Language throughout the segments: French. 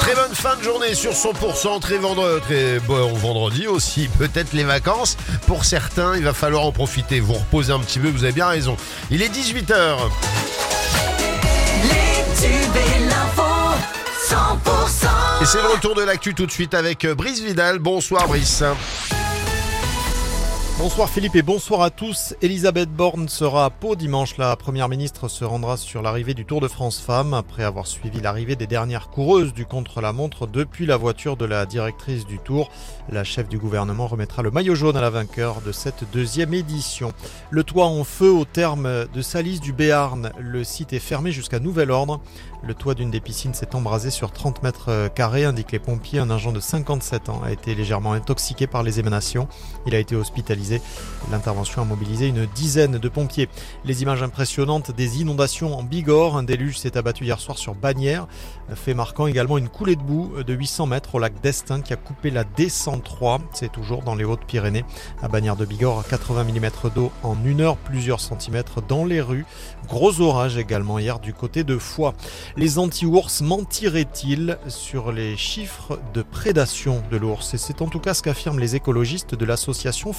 Très bonne fin de journée sur 100%, très vendredi, très bon vendredi aussi, peut-être les vacances. Pour certains, il va falloir en profiter, vous reposer un petit peu, vous avez bien raison. Il est 18h. Les tubes et l'info, 100%. Et c'est le retour de l'actu tout de suite avec Brice Vidal. Bonsoir Brice. Bonsoir Philippe et bonsoir à tous. Elisabeth Borne sera à Pau dimanche. La première ministre se rendra sur l'arrivée du Tour de France Femmes après avoir suivi l'arrivée des dernières coureuses du contre-la-montre depuis la voiture de la directrice du Tour. La chef du gouvernement remettra le maillot jaune à la vainqueur de cette deuxième édition. Le toit en feu au terme de Salis du Béarn. Le site est fermé jusqu'à nouvel ordre. Le toit d'une des piscines s'est embrasé sur 30 mètres carrés, indiquent les pompiers. Un agent de 57 ans a été légèrement intoxiqué par les émanations. Il a été hospitalisé. L'intervention a mobilisé une dizaine de pompiers. Les images impressionnantes des inondations en Bigorre. Un déluge s'est abattu hier soir sur Bagnères. Fait marquant également une coulée de boue de 800 mètres au lac d'Estaing qui a coupé la D103. C'est toujours dans les Hautes-Pyrénées. À Bagnères de Bigorre, 80 mm d'eau en une heure, plusieurs centimètres dans les rues. Gros orage également hier du côté de Foix. Les anti-ours mentiraient-ils sur les chiffres de prédation de l'ours? Et c'est en tout cas ce qu'affirment les écologistes de l'association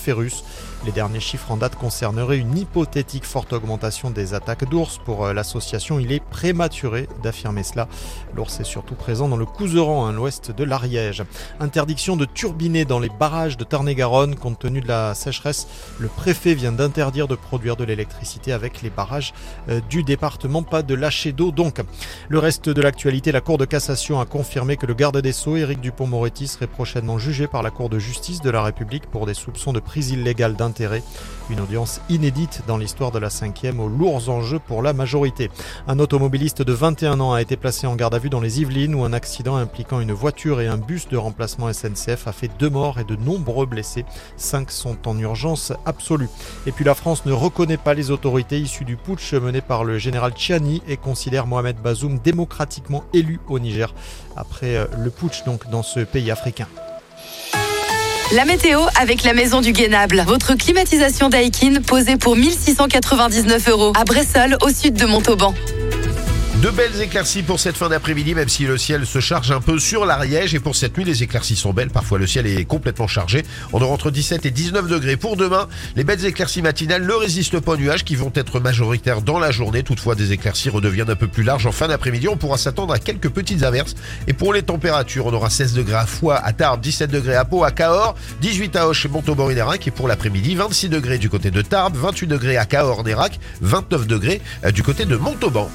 Les derniers chiffres en date concerneraient une hypothétique forte augmentation des attaques d'ours. Pour euh, l'association, il est prématuré d'affirmer cela. L'ours est surtout présent dans le Couseran, à l'ouest de l'Ariège. Interdiction de turbiner dans les barrages de Tarn-et-Garonne compte tenu de la sécheresse. Le préfet vient d'interdire de produire de l'électricité avec les barrages euh, du département, pas de lâcher d'eau donc. Le reste de l'actualité, la Cour de cassation a confirmé que le garde des Sceaux, Éric Dupont-Moretti, serait prochainement jugé par la Cour de justice de la République pour des soupçons de prise illégale d'intérêt. Une audience inédite dans l'histoire de la cinquième aux lourds enjeux pour la majorité. Un automobiliste de 21 ans a été placé en garde à vue dans les Yvelines où un accident impliquant une voiture et un bus de remplacement SNCF a fait deux morts et de nombreux blessés. Cinq sont en urgence absolue. Et puis la France ne reconnaît pas les autorités issues du putsch mené par le général Tchiani et considère Mohamed Bazoum démocratiquement élu au Niger après euh, le putsch donc dans ce pays africain. La météo avec la maison du Guénable. Votre climatisation Daikin posée pour 1699 euros à Bressol au sud de Montauban. De belles éclaircies pour cette fin d'après-midi, même si le ciel se charge un peu sur l'Ariège. Et pour cette nuit, les éclaircies sont belles. Parfois, le ciel est complètement chargé. On aura entre 17 et 19 degrés. Pour demain, les belles éclaircies matinales ne résistent pas aux nuages qui vont être majoritaires dans la journée. Toutefois, des éclaircies redeviennent un peu plus larges en fin d'après-midi. On pourra s'attendre à quelques petites averses. Et pour les températures, on aura 16 degrés à Foix, à Tarbes, 17 degrés à Pau, à Cahors, 18 à Auch et Montauban et pour l'après-midi, 26 degrés du côté de Tarbes, 28 degrés à Cahors, Nérac, 29 degrés euh, du côté de Montauban.